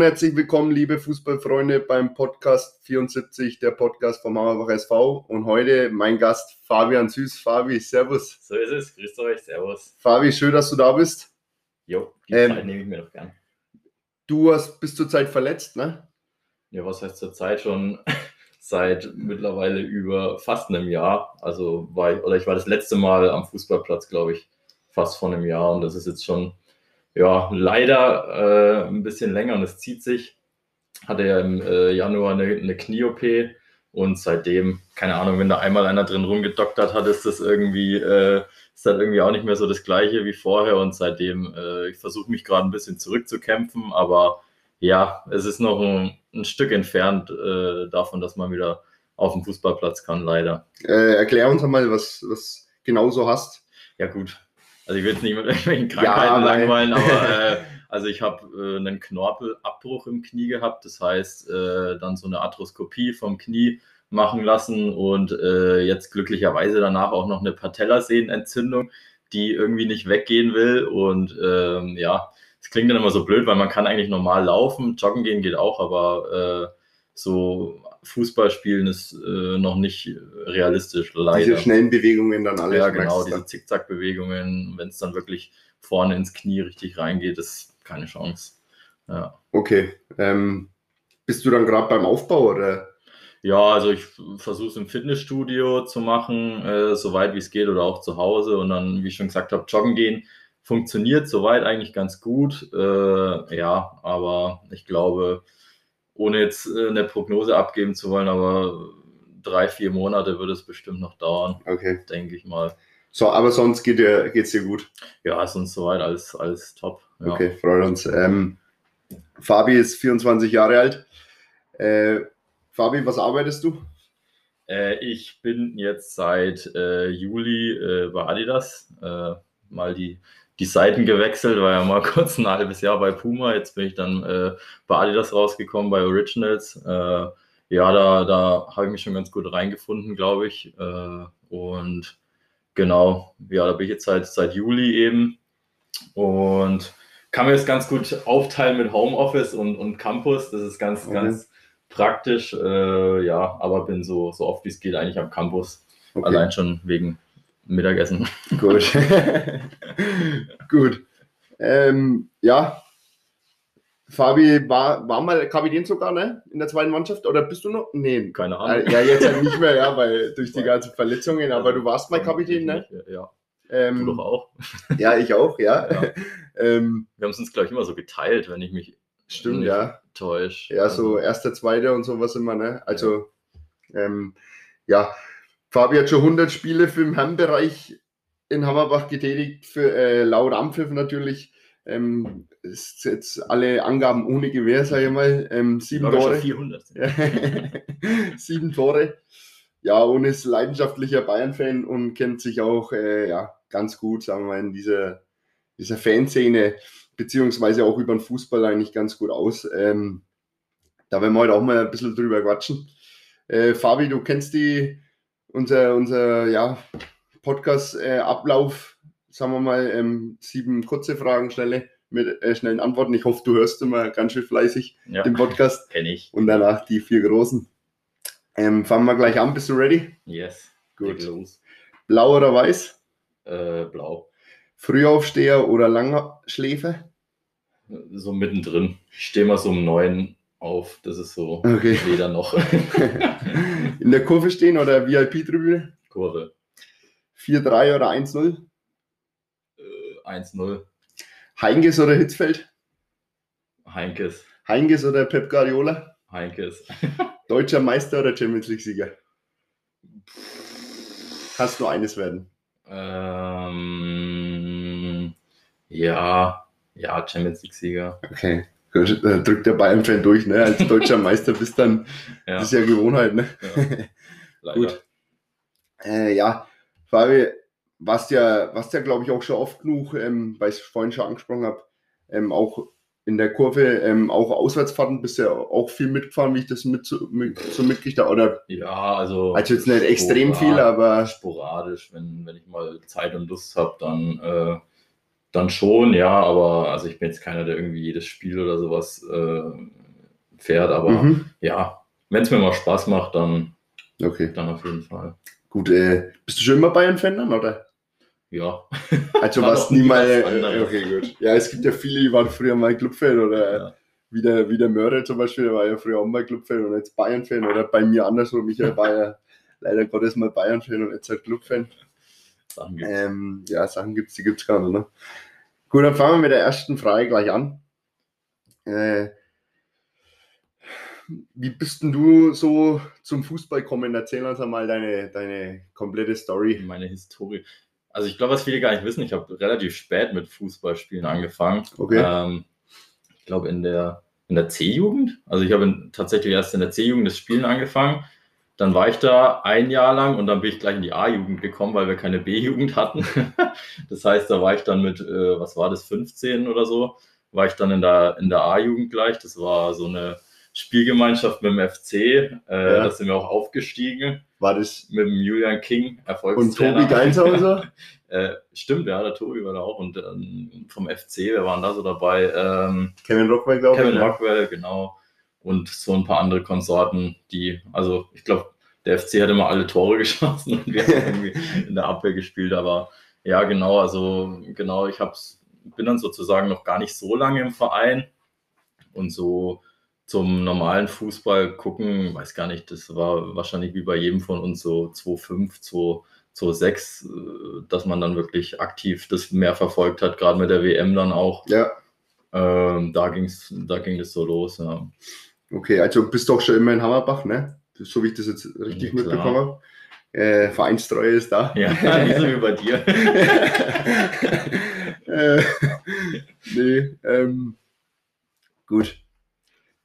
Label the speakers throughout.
Speaker 1: Und herzlich willkommen, liebe Fußballfreunde, beim Podcast 74, der Podcast vom Mauerbach SV. Und heute mein Gast Fabian Süß. Fabi, Servus.
Speaker 2: So ist es, grüßt euch, Servus.
Speaker 1: Fabi, schön, dass du da bist.
Speaker 2: Jo, die
Speaker 1: Ähm,
Speaker 2: Zeit nehme ich mir doch gern.
Speaker 1: Du hast, bist zurzeit verletzt, ne?
Speaker 2: Ja, was heißt zur Zeit schon seit mittlerweile über fast einem Jahr. Also war ich, oder ich war das letzte Mal am Fußballplatz, glaube ich, fast vor einem Jahr. Und das ist jetzt schon, ja, leider äh, ein bisschen länger und es zieht sich. Hatte ja im äh, Januar eine, eine Knie-OP und seitdem, keine Ahnung, wenn da einmal einer drin rumgedoktert hat, ist das irgendwie, äh, ist das irgendwie auch nicht mehr so das Gleiche wie vorher und seitdem, äh, ich versuche mich gerade ein bisschen zurückzukämpfen, aber ja, es ist noch ein, ein Stück entfernt äh, davon, dass man wieder auf dem Fußballplatz kann, leider.
Speaker 1: Äh, erklär uns einmal, was, was genau so hast.
Speaker 2: Ja, gut. Also ich will jetzt nicht mit irgendwelchen Krankheiten
Speaker 1: nein.
Speaker 2: langweilen, aber äh, also ich habe äh, einen Knorpelabbruch im Knie gehabt. Das heißt, äh, dann so eine Arthroskopie vom Knie machen lassen und äh, jetzt glücklicherweise danach auch noch eine Patellasehnenentzündung, die irgendwie nicht weggehen will. Und ähm, ja, es klingt dann immer so blöd, weil man kann eigentlich normal laufen, joggen gehen geht auch, aber äh, so Fußball spielen ist äh, noch nicht realistisch, leider.
Speaker 1: Diese schnellen Bewegungen dann alle.
Speaker 2: Ja, genau, diese. Zickzack-Bewegungen, wenn es dann wirklich vorne ins Knie richtig reingeht, ist keine Chance. Ja,
Speaker 1: Okay. Ähm, bist du dann gerade beim Aufbau oder?
Speaker 2: ja also ich versuche es im Fitnessstudio zu machen, äh, soweit wie es geht oder auch zu Hause und dann, wie ich schon gesagt habe, joggen gehen funktioniert soweit eigentlich ganz gut. Äh, ja, aber ich glaube, ohne jetzt äh, eine Prognose abgeben zu wollen, aber drei, vier Monate wird es bestimmt noch dauern,
Speaker 1: Okay.
Speaker 2: denke ich mal.
Speaker 1: So, aber sonst geht dir, geht's dir gut.
Speaker 2: Ja, sonst soweit alles, alles top. Ja.
Speaker 1: Okay, freut uns. Ähm, Fabi ist 24 Jahre alt. Äh, Fabi, was arbeitest du?
Speaker 2: Äh, ich bin jetzt seit äh, Juli äh, bei Adidas. Mal die, die Seiten gewechselt, war ja mal kurz ein halbes Jahr bei Puma. Jetzt bin ich dann äh, bei Adidas rausgekommen, bei Originals. Äh, ja, da, da habe ich mich schon ganz gut reingefunden, glaube ich. Äh, und genau, ja, da bin ich jetzt seit, seit Juli eben. Und kann mir das ganz gut aufteilen mit Homeoffice und, und Campus. Das ist ganz,
Speaker 1: Okay.
Speaker 2: ganz praktisch. Äh, ja, aber bin so, so oft wie es geht eigentlich am Campus.
Speaker 1: Okay,
Speaker 2: Allein schon wegen Mittagessen.
Speaker 1: gut. gut. Ähm, ja, Fabi war, war mal Kapitän sogar, ne? In der zweiten Mannschaft? Oder bist du noch? Nee.
Speaker 2: Keine Ahnung.
Speaker 1: Äh, Ja, jetzt halt nicht mehr, ja, weil durch die ganzen Verletzungen, aber du warst mal Kapitän, ne?
Speaker 2: Ja,
Speaker 1: Ähm,
Speaker 2: du doch auch.
Speaker 1: Ja, ich auch, ja.
Speaker 2: Ja.
Speaker 1: ähm,
Speaker 2: Wir haben es uns, glaube ich, immer so geteilt, wenn ich mich
Speaker 1: stimmt, ja.
Speaker 2: täusche.
Speaker 1: Ja, so erster, zweiter und sowas immer, ne? Also, ähm, ja, Fabi hat schon 100 Spiele für den Herrenbereich in Hammerbach getätigt, für äh, laut Ampfiff natürlich. Ähm, ist jetzt alle Angaben ohne Gewähr, sage ich mal. Ähm, sieben Tore.
Speaker 2: 400.
Speaker 1: Sieben Tore. Ja, und ist leidenschaftlicher Bayern-Fan und kennt sich auch äh, ja, ganz gut, sagen wir mal, in dieser, dieser Fanszene, beziehungsweise auch über den Fußball eigentlich ganz gut aus. Ähm, da werden wir heute auch mal ein bisschen drüber quatschen. Äh, Fabi, du kennst die, unser, unser ja, Podcast-Ablauf, sagen wir mal, ähm, sieben kurze Fragen, schnelle, mit äh, schnellen Antworten. Ich hoffe, du hörst immer ganz schön fleißig
Speaker 2: Ja,
Speaker 1: den Podcast
Speaker 2: kenne ich.
Speaker 1: und danach die vier großen. Ähm, fangen wir gleich an. Bist du ready?
Speaker 2: Yes.
Speaker 1: Gut. Blau oder weiß?
Speaker 2: Äh, blau.
Speaker 1: Frühaufsteher oder Langschläfer?
Speaker 2: So mittendrin. Ich stehe mal so um neun auf. Das ist so
Speaker 1: Okay.
Speaker 2: weder noch.
Speaker 1: In der Kurve stehen oder VIP-Tribüne?
Speaker 2: Kurve.
Speaker 1: 4-3 oder 1-0?
Speaker 2: Äh, 1-0.
Speaker 1: Heinkes oder Hitzfeld?
Speaker 2: Heinkes.
Speaker 1: Heinkes oder Pep Guardiola?
Speaker 2: Heinkes.
Speaker 1: Deutscher Meister oder Champions League-Sieger? Kannst nur eines werden.
Speaker 2: Ähm, ja, ja, Champions League-Sieger.
Speaker 1: Okay. Da drückt der Bayern-Fan durch, ne? Als deutscher Meister bist dann,
Speaker 2: Ja,
Speaker 1: das ist ja Gewohnheit, ne?
Speaker 2: ja.
Speaker 1: Gut. Äh, ja, Fabi, was ja, was ja glaube ich auch schon oft genug, ähm, weil ich es vorhin schon angesprochen habe, ähm, auch in der Kurve, ähm, auch Auswärtsfahrten bist ja auch viel mitgefahren, wie ich das mit so, mit, so mitgekriegt habe. Oder
Speaker 2: Ja, also.
Speaker 1: also jetzt nicht extrem viel, aber
Speaker 2: Sporadisch, wenn, wenn ich mal Zeit und Lust habe, dann äh, dann schon, ja, aber also ich bin jetzt keiner, der irgendwie jedes Spiel oder sowas äh, fährt, aber mhm. ja, wenn es mir mal Spaß macht, dann,
Speaker 1: okay.
Speaker 2: dann auf jeden Fall.
Speaker 1: Gut, äh, bist du schon immer Bayern-Fan dann, oder?
Speaker 2: Ja.
Speaker 1: Also warst nie mal. Äh, okay, gut. Ja, es gibt ja viele, die waren früher mal Clubfan oder ja. wie, der, wie der Mörder zum Beispiel, der war ja früher auch mal Clubfan und jetzt Bayern-Fan oder bei mir andersrum. Michael war ja leider Gottes mal Bayern-Fan und jetzt halt Clubfan. Sachen gibt's. Ähm, ja, Sachen gibt es, die gibt es gar nicht. Ne? Gut, dann fangen wir mit der ersten Frage gleich an. Äh, wie bist denn du so zum Fußball gekommen? Erzähl uns einmal deine, deine komplette Story.
Speaker 2: Meine Historie. Also ich glaube, was viele gar nicht wissen, ich habe relativ spät mit Fußballspielen angefangen.
Speaker 1: Okay.
Speaker 2: Ähm, ich glaube in der, in der C-Jugend. Also ich habe tatsächlich erst in der C-Jugend das Spielen angefangen. Dann war ich da ein Jahr lang und dann bin ich gleich in die A-Jugend gekommen, weil wir keine B-Jugend hatten. das heißt, da war ich dann mit, äh, was war das, 15 oder so, war ich dann in der, in der A-Jugend gleich. Das war so eine Spielgemeinschaft mit dem FC. Äh, ja. Da sind wir auch aufgestiegen.
Speaker 1: War das?
Speaker 2: Mit dem Julian King,
Speaker 1: Erfolgstrainer. Und Tobi Geinshauser?
Speaker 2: äh, stimmt, ja, der Tobi war da auch. Und ähm, vom FC, wer waren da so dabei? Ähm,
Speaker 1: Kevin Rockwell, glaube
Speaker 2: ich. Kevin Rockwell, genau. Und so ein paar andere Konsorten, die, also ich glaube, der FC hat immer alle Tore geschossen und wir haben irgendwie in der Abwehr gespielt. Aber ja, genau, also genau, ich hab's, bin dann sozusagen noch gar nicht so lange im Verein und so zum normalen Fußball gucken, weiß gar nicht, das war wahrscheinlich wie bei jedem von uns so 2,5, 2,6, äh, dass man dann wirklich aktiv das mehr verfolgt hat, gerade mit der WM dann auch.
Speaker 1: Ja.
Speaker 2: Ähm, da, ging's, da ging es so los, ja.
Speaker 1: Okay, also bist du auch schon immer in Hammerbach, ne? So wie ich das jetzt richtig ja, mitbekommen habe. Äh, Vereinstreue ist da.
Speaker 2: Ja, nicht so wie bei dir.
Speaker 1: äh, nee, ähm, gut.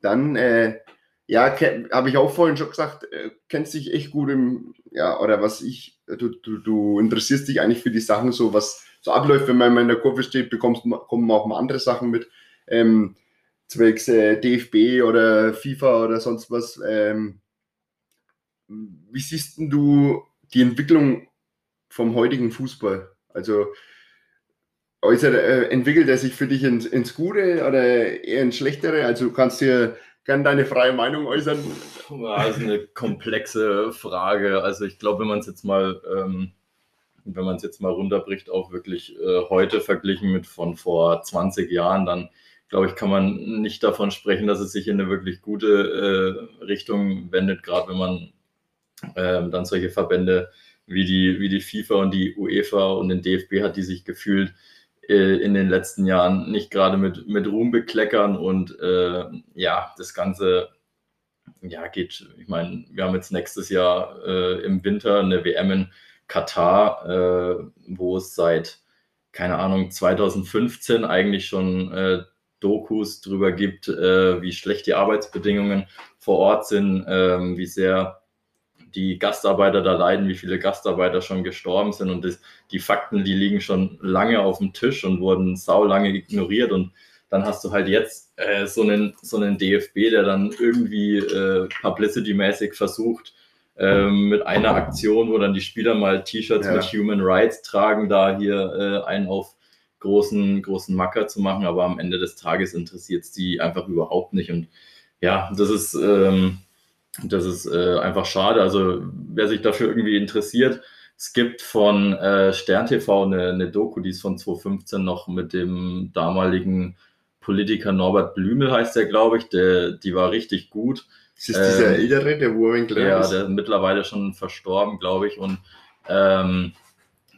Speaker 1: Dann, äh, ja, habe ich auch vorhin schon gesagt, äh, kennst dich echt gut im, ja, oder was ich, du, du, du interessierst dich eigentlich für die Sachen, so was so abläuft, wenn man in der Kurve steht, bekommst, kommen auch mal andere Sachen mit. Ähm, zwecks äh, DFB oder FIFA oder sonst was. Ähm, wie siehst du die Entwicklung vom heutigen Fußball? Also äußert, äh, entwickelt er sich für dich ins, ins Gute oder eher ins Schlechtere? Also du kannst dir gerne deine freie Meinung äußern.
Speaker 2: Das ist eine komplexe Frage. Also ich glaube, wenn man es jetzt mal, ähm, wenn man es jetzt mal runterbricht, auch wirklich äh, heute verglichen mit von vor 20 Jahren, dann glaube ich, kann man nicht davon sprechen, dass es sich in eine wirklich gute äh, Richtung wendet, gerade wenn man ähm, dann solche Verbände wie die, wie die FIFA und die UEFA und den DFB hat, die sich gefühlt äh, in den letzten Jahren nicht gerade mit, mit Ruhm bekleckern und äh, ja, das Ganze ja, geht, ich meine, wir haben jetzt nächstes Jahr äh, im Winter eine WM in Katar, äh, wo es seit, keine Ahnung, 2015 eigentlich schon äh, Dokus drüber gibt, äh, wie schlecht die Arbeitsbedingungen vor Ort sind, ähm, wie sehr die Gastarbeiter da leiden, wie viele Gastarbeiter schon gestorben sind und das, die Fakten, die liegen schon lange auf dem Tisch und wurden sau lange ignoriert und dann hast du halt jetzt äh, so, einen, so einen DFB, der dann irgendwie äh, publicity-mäßig versucht, äh, mit einer Aktion, wo dann die Spieler mal T-Shirts ja. mit Human Rights tragen, da hier äh, einen auf großen, großen Macker zu machen, aber am Ende des Tages interessiert es die einfach überhaupt nicht und ja, das ist, ähm, das ist äh, einfach schade. Also wer sich dafür irgendwie interessiert, es gibt von äh, Stern TV eine, eine Doku, die ist von 2015 noch mit dem damaligen Politiker Norbert Blümel, heißt der, glaube ich. Der, die war richtig gut.
Speaker 1: Ist das dieser ähm, ältere, der Warwinkler
Speaker 2: Ja, ist? der ist mittlerweile schon verstorben, glaube ich. Und ähm,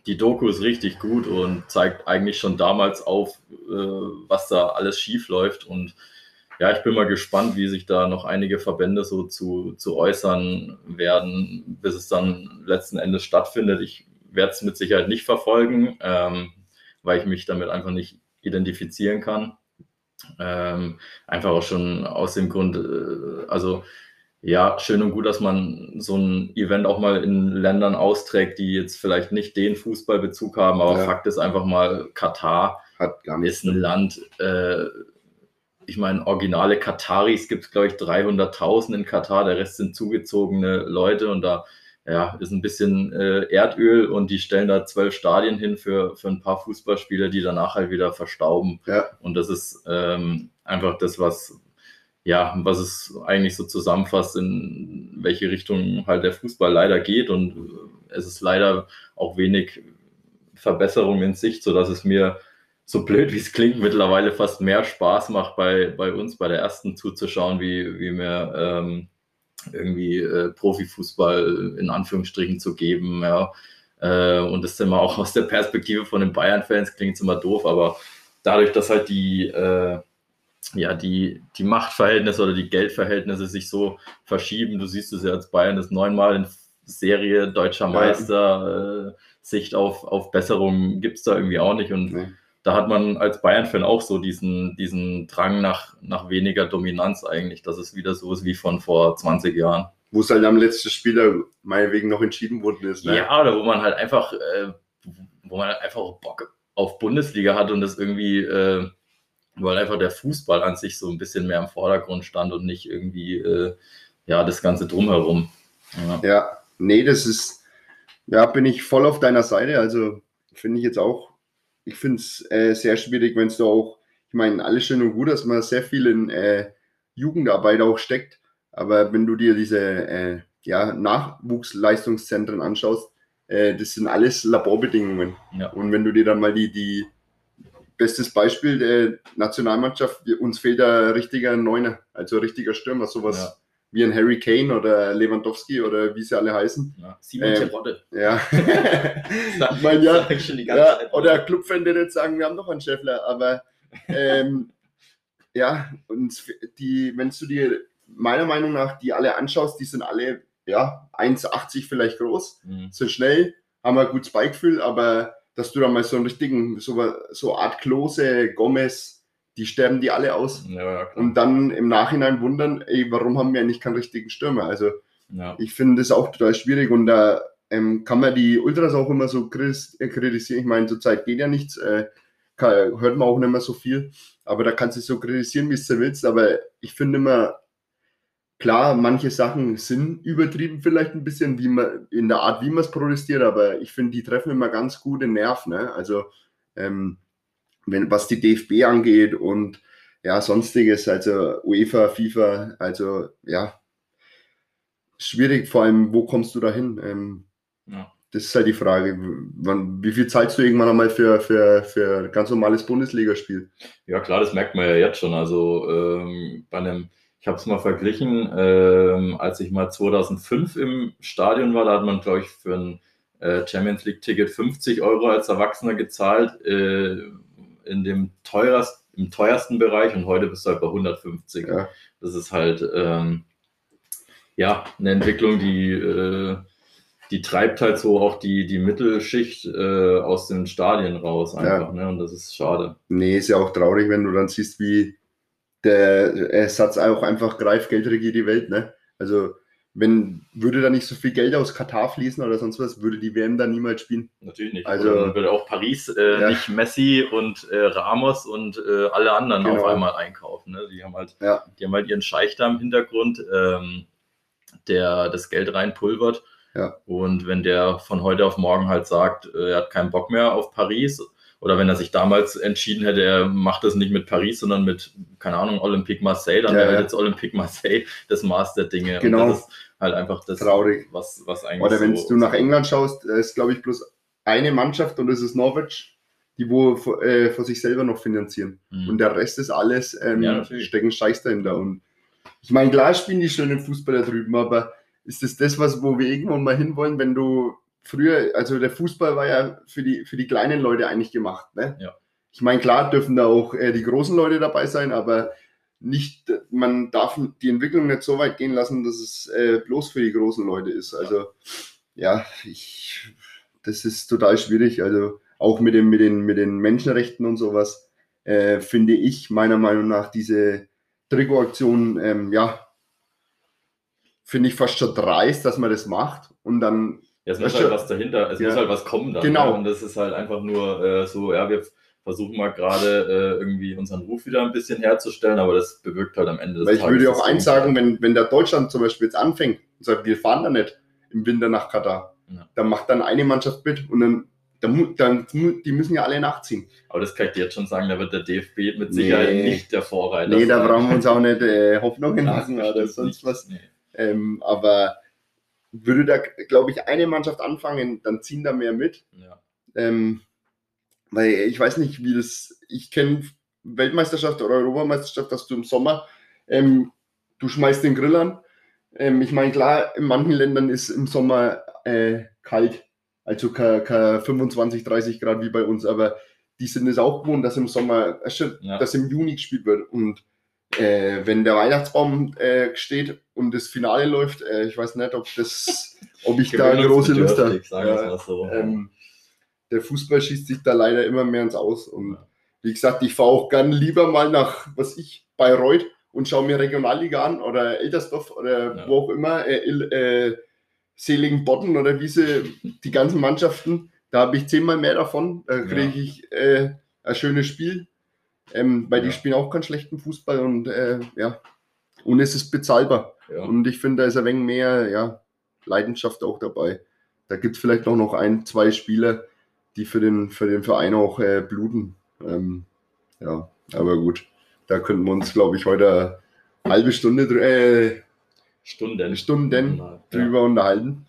Speaker 2: die Doku ist richtig gut und zeigt eigentlich schon damals auf, äh, was da alles schief läuft. Und ja, ich bin mal gespannt, wie sich da noch einige Verbände so zu, zu äußern werden, bis es dann letzten Endes stattfindet. Ich werde es mit Sicherheit nicht verfolgen, ähm, weil ich mich damit einfach nicht identifizieren kann. Ähm, einfach auch schon aus dem Grund, äh, also ja, schön und gut, dass man so ein Event auch mal in Ländern austrägt, die jetzt vielleicht nicht den Fußballbezug haben, aber ja. Fakt ist einfach mal, Katar
Speaker 1: ist
Speaker 2: ein Land, äh, ich meine, originale Kataris gibt es, glaube ich, 300.000 in Katar, der Rest sind zugezogene Leute und da ja, ist ein bisschen äh, Erdöl und die stellen da zwölf Stadien hin für, für ein paar Fußballspieler, die danach halt wieder verstauben.
Speaker 1: Ja.
Speaker 2: Und das ist ähm, einfach das, was, ja, was es eigentlich so zusammenfasst, in welche Richtung halt der Fußball leider geht. Und es ist leider auch wenig Verbesserung in Sicht, sodass es mir so blöd wie es klingt, mittlerweile fast mehr Spaß macht, bei, bei uns, bei der ersten zuzuschauen, wie, wie mir ähm, irgendwie äh, Profifußball in Anführungsstrichen zu geben. Ja. Äh, und das ist immer auch aus der Perspektive von den Bayern-Fans klingt es immer doof, aber dadurch, dass halt die, äh, ja, die, die Machtverhältnisse oder die Geldverhältnisse sich so verschieben, du siehst es ja als Bayern das neunmal in Serie deutscher Meister, äh, Sicht auf, auf Besserung gibt es da irgendwie auch nicht. Und nee da hat man als Bayern-Fan auch so diesen, diesen Drang nach, nach weniger Dominanz eigentlich, dass es wieder so ist wie von vor 20 Jahren.
Speaker 1: Wo es halt am letzten Spieler meinetwegen noch entschieden worden ist.
Speaker 2: Ne? Ja, oder wo man halt einfach, äh, wo man halt einfach Bock auf Bundesliga hat und das irgendwie, äh, weil einfach der Fußball an sich so ein bisschen mehr im Vordergrund stand und nicht irgendwie, äh, ja, das Ganze drumherum.
Speaker 1: Ja. ja, nee, das ist, ja, bin ich voll auf deiner Seite. Also finde ich jetzt auch ich finde es äh, sehr schwierig, wenn es da auch, ich meine, alles schön und gut, dass man sehr viel in äh, Jugendarbeit auch steckt, aber wenn du dir diese äh, ja, Nachwuchsleistungszentren anschaust, äh, das sind alles Laborbedingungen. Ja. Und wenn du dir dann mal die, die bestes Beispiel der Nationalmannschaft, uns fehlt ein richtiger Neuner, also ein richtiger Stürmer, sowas. Ja wie ein Harry Kane oder Lewandowski oder wie sie alle heißen.
Speaker 2: Ja, Simon ähm, Terodde.
Speaker 1: Ja. ich meine, ja, ja oder Clubfan, der jetzt sagen, wir haben noch einen Schäffler, aber ähm, ja, und die, wenn du dir meiner Meinung nach die alle anschaust, die sind alle ja 1,80 vielleicht groß, mhm. sind schnell, haben ein gutes Beigefühl, aber dass du dann mal so einen richtigen, so, so Art Klose, Gomez, die sterben die alle aus. Ja, und dann im Nachhinein wundern, ey, warum haben wir eigentlich keinen richtigen Stürmer? Also ja. ich finde das auch total schwierig und da ähm, kann man die Ultras auch immer so äh, kritisieren. Ich meine, zurzeit geht ja nichts, äh, kann, hört man auch nicht mehr so viel, aber da kannst du so kritisieren, wie du willst, aber ich finde immer, klar, manche Sachen sind übertrieben vielleicht ein bisschen, wie man in der Art, wie man es protestiert, aber ich finde, die treffen immer ganz gute Nerven. Ne? Also ähm, wenn, was die DFB angeht und ja, sonstiges, also UEFA, FIFA, also ja, schwierig, vor allem, wo kommst du da hin? Ähm, ja. Das ist halt die Frage, wann, wie viel zahlst du irgendwann einmal für, für, für ein ganz normales Bundesligaspiel?
Speaker 2: Ja, klar, das merkt man ja jetzt schon. Also ähm, bei einem, ich habe es mal verglichen, ähm, als ich mal 2005 im Stadion war, da hat man, glaube ich, für ein äh, Champions League-Ticket 50 Euro als Erwachsener gezahlt. Äh, in dem teuerst, im teuersten Bereich und heute bist du halt bei 150. Ja. Das ist halt ähm, ja eine Entwicklung, die, äh, die treibt halt so auch die, die Mittelschicht äh, aus den Stadien raus einfach. Ja. Ne? Und das ist schade.
Speaker 1: Nee, ist ja auch traurig, wenn du dann siehst, wie der Satz auch einfach greift, Geld regiert die Welt. Ne? Also wenn würde da nicht so viel Geld aus Katar fließen oder sonst was, würde die WM da niemals spielen.
Speaker 2: Natürlich nicht. Also oder würde auch Paris äh, ja. nicht Messi und äh, Ramos und äh, alle anderen genau. auf einmal einkaufen. Ne? Die haben halt, ja. die haben halt ihren Scheich da im Hintergrund, ähm, der das Geld reinpulvert. Ja. Und wenn der von heute auf morgen halt sagt, äh, er hat keinen Bock mehr auf Paris, oder wenn er sich damals entschieden hätte, er macht das nicht mit Paris, sondern mit, keine Ahnung, Olympique Marseille, dann ja, wäre ja. jetzt Olympique Marseille das Maß der Dinge.
Speaker 1: Genau
Speaker 2: halt einfach das,
Speaker 1: Traurig.
Speaker 2: was, was eigentlich.
Speaker 1: Oder wenn so du nach England schaust, ist, glaube ich, bloß eine Mannschaft und das ist Norwich, die wo äh, vor sich selber noch finanzieren. Mhm. Und der Rest ist alles, ähm, ja, stecken Scheiß dahinter. Und ich meine, klar spielen die schönen Fußball da drüben, aber ist das das, was, wo wir irgendwann mal hinwollen, wenn du früher, also der Fußball war ja für die, für die kleinen Leute eigentlich gemacht, ne?
Speaker 2: Ja.
Speaker 1: Ich meine, klar dürfen da auch äh, die großen Leute dabei sein, aber nicht, man darf die Entwicklung nicht so weit gehen lassen, dass es äh, bloß für die großen Leute ist. Also ja, ich, das ist total schwierig. Also auch mit, dem, mit, den, mit den Menschenrechten und sowas äh, finde ich meiner Meinung nach diese Trikotaktion, ähm, ja, finde ich fast schon dreist, dass man das macht und dann.
Speaker 2: Ja, es muss halt was dahinter, es ja, muss halt was kommen dann.
Speaker 1: Genau.
Speaker 2: Ne? Und das ist halt einfach nur äh, so, ja, wir versuchen wir gerade äh, irgendwie unseren Ruf wieder ein bisschen herzustellen, aber das bewirkt halt am Ende
Speaker 1: des Weil ich Tages würde auch eins sagen, wenn, wenn der Deutschland zum Beispiel jetzt anfängt und sagt, wir fahren da nicht, im Winter nach Katar.
Speaker 2: Ja.
Speaker 1: Da macht dann eine Mannschaft mit und dann, dann, dann die müssen ja alle nachziehen.
Speaker 2: Aber das kann ich dir jetzt schon sagen, da wird der DFB mit Sicherheit
Speaker 1: Nee.
Speaker 2: nicht der Vorreiter
Speaker 1: Nee, da brauchen wir uns auch nicht äh, Hoffnungen machen oder sonst
Speaker 2: nicht.
Speaker 1: was.
Speaker 2: Nee.
Speaker 1: Ähm, aber würde da, glaube ich, eine Mannschaft anfangen, dann ziehen da mehr mit.
Speaker 2: Ja.
Speaker 1: Ähm, weil ich weiß nicht, wie das. Ich kenne Weltmeisterschaft oder Europameisterschaft, dass du im Sommer, ähm, du schmeißt den Grill an. Ähm, ich meine, klar, in manchen Ländern ist im Sommer äh, kalt. Also kein, kein 25, 30 Grad wie bei uns, aber die sind es auch gewohnt, dass im Sommer, äh,
Speaker 2: Ja.
Speaker 1: dass im Juni gespielt wird. Und äh, wenn der Weihnachtsbaum äh, steht und das Finale läuft, äh, ich weiß nicht, ob das, ob ich da große Lust habe. Ja,
Speaker 2: so.
Speaker 1: ähm, der Fußball schießt sich da leider immer mehr ins Aus. Und wie gesagt, ich fahre auch gern lieber mal nach, was ich, Bayreuth und schaue mir Regionalliga an oder Eltersdorf oder
Speaker 2: Ja.
Speaker 1: wo auch immer, äh, äh, Seligenbotten oder wie sie, die ganzen Mannschaften, da habe ich zehnmal mehr davon. Da kriege ich äh, ein schönes Spiel, ähm, weil die
Speaker 2: Ja.
Speaker 1: spielen auch keinen schlechten Fußball und äh, ja, und es ist bezahlbar.
Speaker 2: Ja.
Speaker 1: Und ich finde, da ist ein wenig mehr ja, Leidenschaft auch dabei. Da gibt es vielleicht auch noch ein, zwei Spieler, die für den, für den Verein auch äh, bluten. Ähm, ja, aber gut. Da könnten wir uns, glaube ich, heute eine halbe Stunde, äh,
Speaker 2: Stunden.
Speaker 1: Stunden
Speaker 2: Ja.
Speaker 1: drüber unterhalten.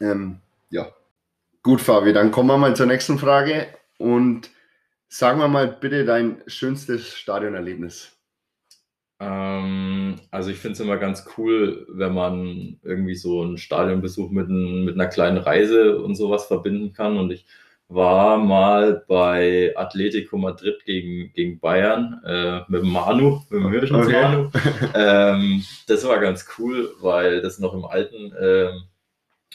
Speaker 1: Ähm, ja. Gut, Fabi, dann kommen wir mal zur nächsten Frage. Und sagen wir mal bitte dein schönstes Stadionerlebnis.
Speaker 2: Ähm, also ich finde es immer ganz cool, wenn man irgendwie so einen Stadionbesuch mit, ein, mit einer kleinen Reise und sowas verbinden kann. Und ich war mal bei Atletico Madrid gegen, gegen Bayern äh, mit Manu, mit dem Hirschens
Speaker 1: Okay.
Speaker 2: Manu. ähm, das war ganz cool, weil das noch im alten, ähm,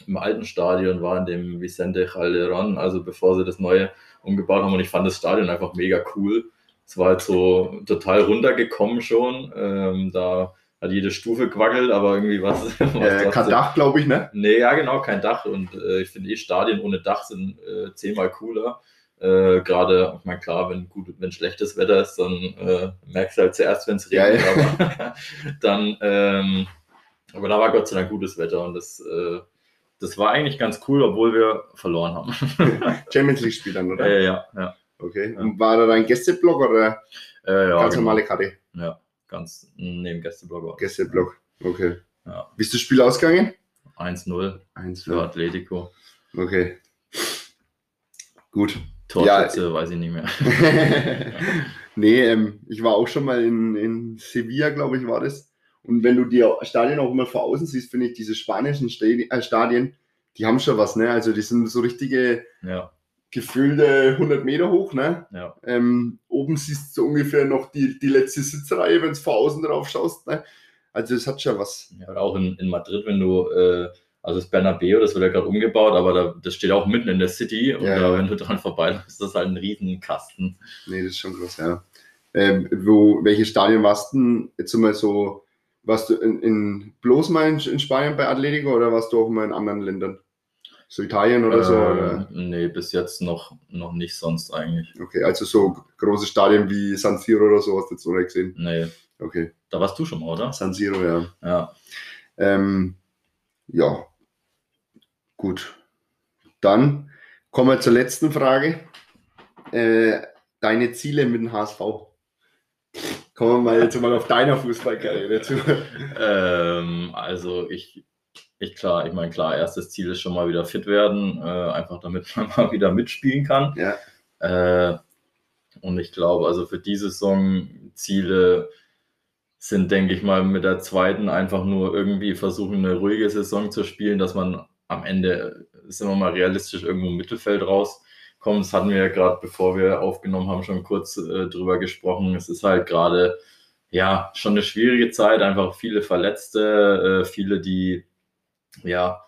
Speaker 2: im alten Stadion war, in dem Vicente Calderón, also bevor sie das neue umgebaut haben. Und ich fand das Stadion einfach mega cool. Es war halt so total runtergekommen schon. Ähm, da hat jede Stufe gewackelt, aber irgendwie was. was
Speaker 1: Äh, kein Dach, glaube ich, ne?
Speaker 2: Nee, ja, genau, kein Dach. Und äh, ich finde eh Stadien ohne Dach sind äh, zehnmal cooler. Äh, Gerade, ich meine, klar, wenn gut, wenn schlechtes Wetter ist, dann äh, merkst du halt zuerst, wenn es
Speaker 1: Ja,
Speaker 2: regnet.
Speaker 1: ja.
Speaker 2: Aber dann, ähm, aber da war Gott sei Dank gutes Wetter und das, äh, das war eigentlich ganz cool, obwohl wir verloren haben.
Speaker 1: Champions League-Spiel dann, oder?
Speaker 2: äh, ja, ja.
Speaker 1: Okay.
Speaker 2: Ja.
Speaker 1: Und war da dein Gästeblock oder
Speaker 2: Äh, ja
Speaker 1: ganz
Speaker 2: genau.
Speaker 1: normale Karte?
Speaker 2: Ja, ganz neben Gästeblogger.
Speaker 1: Gästeblock. Okay.
Speaker 2: Ja.
Speaker 1: Wie ist das Spiel ausgegangen?
Speaker 2: 1-0
Speaker 1: Eins.
Speaker 2: für Atletico.
Speaker 1: Okay. Gut.
Speaker 2: Torschütze, weiß ich nicht mehr.
Speaker 1: nee, ähm, ich war auch schon mal in, in Sevilla, glaube ich, war das. Und wenn du die Stadien auch immer vor außen siehst, finde ich diese spanischen äh, Stadien, die haben schon was, ne? Also die sind so richtige
Speaker 2: Ja,
Speaker 1: gefühlte 100 Meter hoch, ne?
Speaker 2: ja.
Speaker 1: Ähm, oben siehst du ungefähr noch die, die letzte Sitzreihe, wenn du vor außen drauf schaust, ne? Also es hat schon was.
Speaker 2: Ja, auch in, in Madrid, wenn du, äh, also das Bernabeu, das wird ja gerade umgebaut, aber da, das steht auch mitten in der City und
Speaker 1: Ja,
Speaker 2: da, wenn du dran vorbeiläufst, ist das halt ein Riesenkasten.
Speaker 1: Nee, das ist schon groß, ja. Ähm, wo, welche Stadien warst du denn jetzt mal so, warst du in, in bloß mal in, in Spanien bei Atletico oder warst du auch mal in anderen Ländern? So Italien oder so? Oder?
Speaker 2: Ähm, nee, bis jetzt noch, noch nicht sonst eigentlich.
Speaker 1: Okay, also so große Stadien wie San Siro oder so hast du jetzt noch nicht gesehen.
Speaker 2: Nee,
Speaker 1: Okay,
Speaker 2: da warst du schon mal, oder?
Speaker 1: San Siro, ja.
Speaker 2: Ja.
Speaker 1: Ähm, ja, gut. Dann kommen wir zur letzten Frage. Äh, deine Ziele mit dem HSV. Kommen wir mal jetzt mal auf deiner Fußballkarriere zu.
Speaker 2: Ähm, also ich, ich klar, ich meine klar, erstes Ziel ist schon mal wieder fit werden, äh, einfach damit man mal wieder mitspielen kann.
Speaker 1: Ja.
Speaker 2: Äh, und ich glaube, also für diese Saison Ziele sind, denke ich mal, mit der zweiten einfach nur irgendwie versuchen, eine ruhige Saison zu spielen, dass man am Ende, sind wir mal realistisch, irgendwo im Mittelfeld rauskommt. Das hatten wir ja gerade, bevor wir aufgenommen haben, schon kurz äh, drüber gesprochen. Es ist halt gerade, ja, schon eine schwierige Zeit, einfach viele Verletzte, äh, viele, die, ja,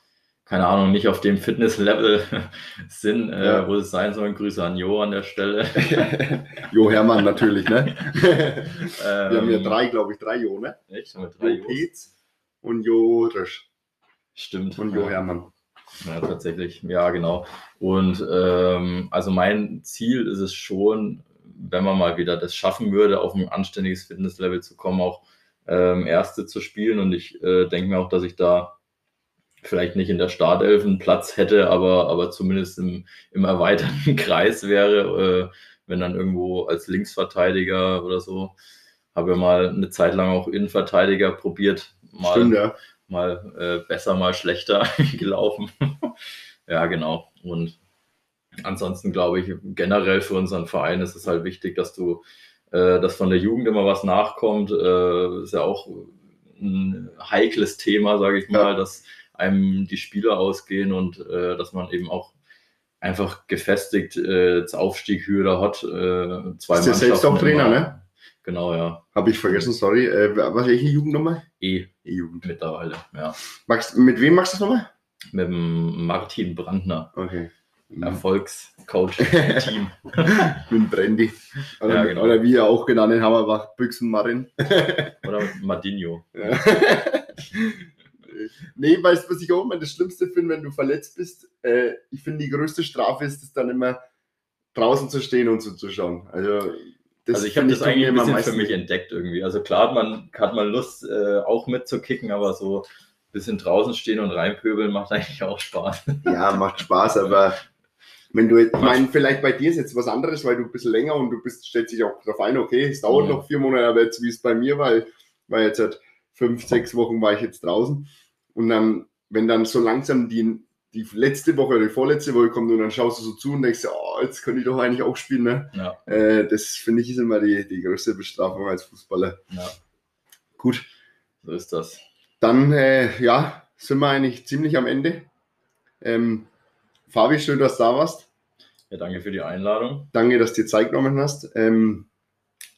Speaker 2: keine Ahnung, nicht auf dem Fitnesslevel sind, äh,
Speaker 1: Ja.
Speaker 2: wo es sein soll. Grüße an Jo an der Stelle.
Speaker 1: jo Hermann natürlich, ne? Wir haben ja
Speaker 2: Ähm,
Speaker 1: drei, glaube ich, drei Jo, ne?
Speaker 2: Echt? Haben wir drei
Speaker 1: Jo? Pietz und Jo Rösch
Speaker 2: Stimmt.
Speaker 1: und Jo
Speaker 2: ja.
Speaker 1: Hermann.
Speaker 2: Ja, tatsächlich. Ja, genau. Und ähm, also mein Ziel ist es schon, wenn man mal wieder das schaffen würde, auf ein anständiges Fitnesslevel zu kommen, auch ähm, Erste zu spielen. Und ich äh, denke mir auch, dass ich da vielleicht nicht in der Startelf einen Platz hätte, aber, aber zumindest im, im erweiterten Kreis wäre, äh, wenn dann irgendwo als Linksverteidiger oder so. Habe ja mal eine Zeit lang auch Innenverteidiger probiert. Mal,
Speaker 1: Stimmt, ja.
Speaker 2: mal äh, besser, mal schlechter gelaufen. ja, genau. Und ansonsten glaube ich, generell für unseren Verein ist es halt wichtig, dass du, äh, dass von der Jugend immer was nachkommt. Äh, ist ja auch ein heikles Thema, sage ich mal,
Speaker 1: Ja.
Speaker 2: dass einem die Spieler ausgehen und äh, dass man eben auch einfach gefestigt äh, jetzt Aufstieg Hürder hat. Äh, zwei
Speaker 1: Ist der selbst auch Trainer,
Speaker 2: immer.
Speaker 1: ne?
Speaker 2: Genau, ja.
Speaker 1: Habe ich vergessen, sorry. Äh, was welche Jugendnummer?
Speaker 2: E
Speaker 1: E-Jugend.
Speaker 2: mittlerweile, ja.
Speaker 1: Magst, mit wem machst du das nochmal?
Speaker 2: Mit dem Martin Brandner,
Speaker 1: Okay.
Speaker 2: Erfolgscoach im Team.
Speaker 1: Mit dem Brandy. Oder,
Speaker 2: Ja, genau.
Speaker 1: oder wie er auch genannt in Hammerbach, Büchsenmarin.
Speaker 2: Oder Madinho.
Speaker 1: Ja. Nee, weißt du, was ich auch immer das Schlimmste finde, wenn du verletzt bist? Äh, ich finde, die größte Strafe ist es dann immer, draußen zu stehen und zuzuschauen. Also,
Speaker 2: also ich habe das eigentlich ein
Speaker 1: immer
Speaker 2: für mich entdeckt irgendwie. Also klar hat man, hat man Lust, äh, auch mitzukicken, aber so ein bisschen draußen stehen und reinpöbeln macht eigentlich auch Spaß.
Speaker 1: Ja, macht Spaß, aber wenn du jetzt, ich meine, vielleicht bei dir ist jetzt was anderes, weil du ein bisschen länger und du bist, stellst dich auch darauf ein, okay, es dauert
Speaker 2: Ja.
Speaker 1: noch vier Monate, aber jetzt wie es bei mir war, weil jetzt seit fünf, sechs Wochen war ich jetzt draußen. Und dann, wenn dann so langsam die, die letzte Woche oder die vorletzte Woche kommt und dann schaust du so zu und denkst, oh, jetzt könnte ich doch eigentlich auch spielen, ne?
Speaker 2: Ja,
Speaker 1: Äh, das finde ich ist immer die, die größte Bestrafung als Fußballer.
Speaker 2: ja,
Speaker 1: Gut,
Speaker 2: so ist das.
Speaker 1: dann äh, ja, sind wir eigentlich ziemlich am Ende. Ähm, Fabi, schön, dass du da warst.
Speaker 2: Ja, danke für die Einladung.
Speaker 1: Danke, dass du dir Zeit genommen hast. Ähm,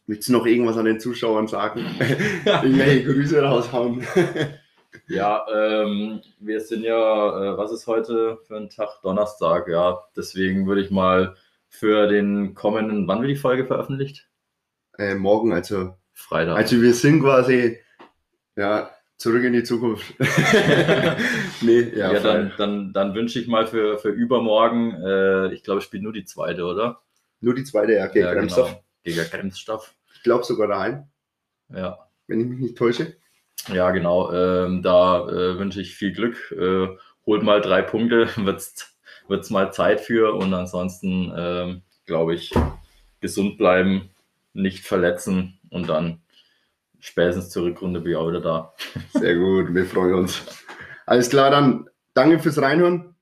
Speaker 1: willst du noch irgendwas an den Zuschauern sagen? Irgendwelche Grüße raushauen?
Speaker 2: Ja, ähm, wir sind ja, äh, was ist heute für ein Tag? Donnerstag, ja. Deswegen würde ich mal für den kommenden, wann wird die Folge veröffentlicht?
Speaker 1: äh, morgen, also,
Speaker 2: Freitag.
Speaker 1: also wir sind quasi ja, zurück in die Zukunft. nee, ja,
Speaker 2: ja, dann, dann, dann wünsche ich mal für, für übermorgen, äh, ich glaube, ich spiele nur die zweite, oder?
Speaker 1: nur die zweite, ja, gegen
Speaker 2: ja,
Speaker 1: Bremstoff.
Speaker 2: genau. Gegen Grenzstoff.
Speaker 1: Ich glaube sogar daheim,
Speaker 2: Ja.
Speaker 1: wenn ich mich nicht täusche.
Speaker 2: Ja, genau. Ähm, da äh, wünsche ich viel Glück. Äh, holt mal drei Punkte, wird's wird's mal Zeit für und ansonsten ähm, glaube ich gesund bleiben, nicht verletzen und dann spätestens zur Rückrunde bin ich auch wieder da.
Speaker 1: Sehr gut, wir freuen uns. Alles klar, dann danke fürs Reinhören.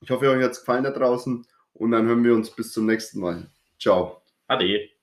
Speaker 1: Ich hoffe, euch hat es gefallen da draußen und dann hören wir uns bis zum nächsten Mal. Ciao.
Speaker 2: Ade.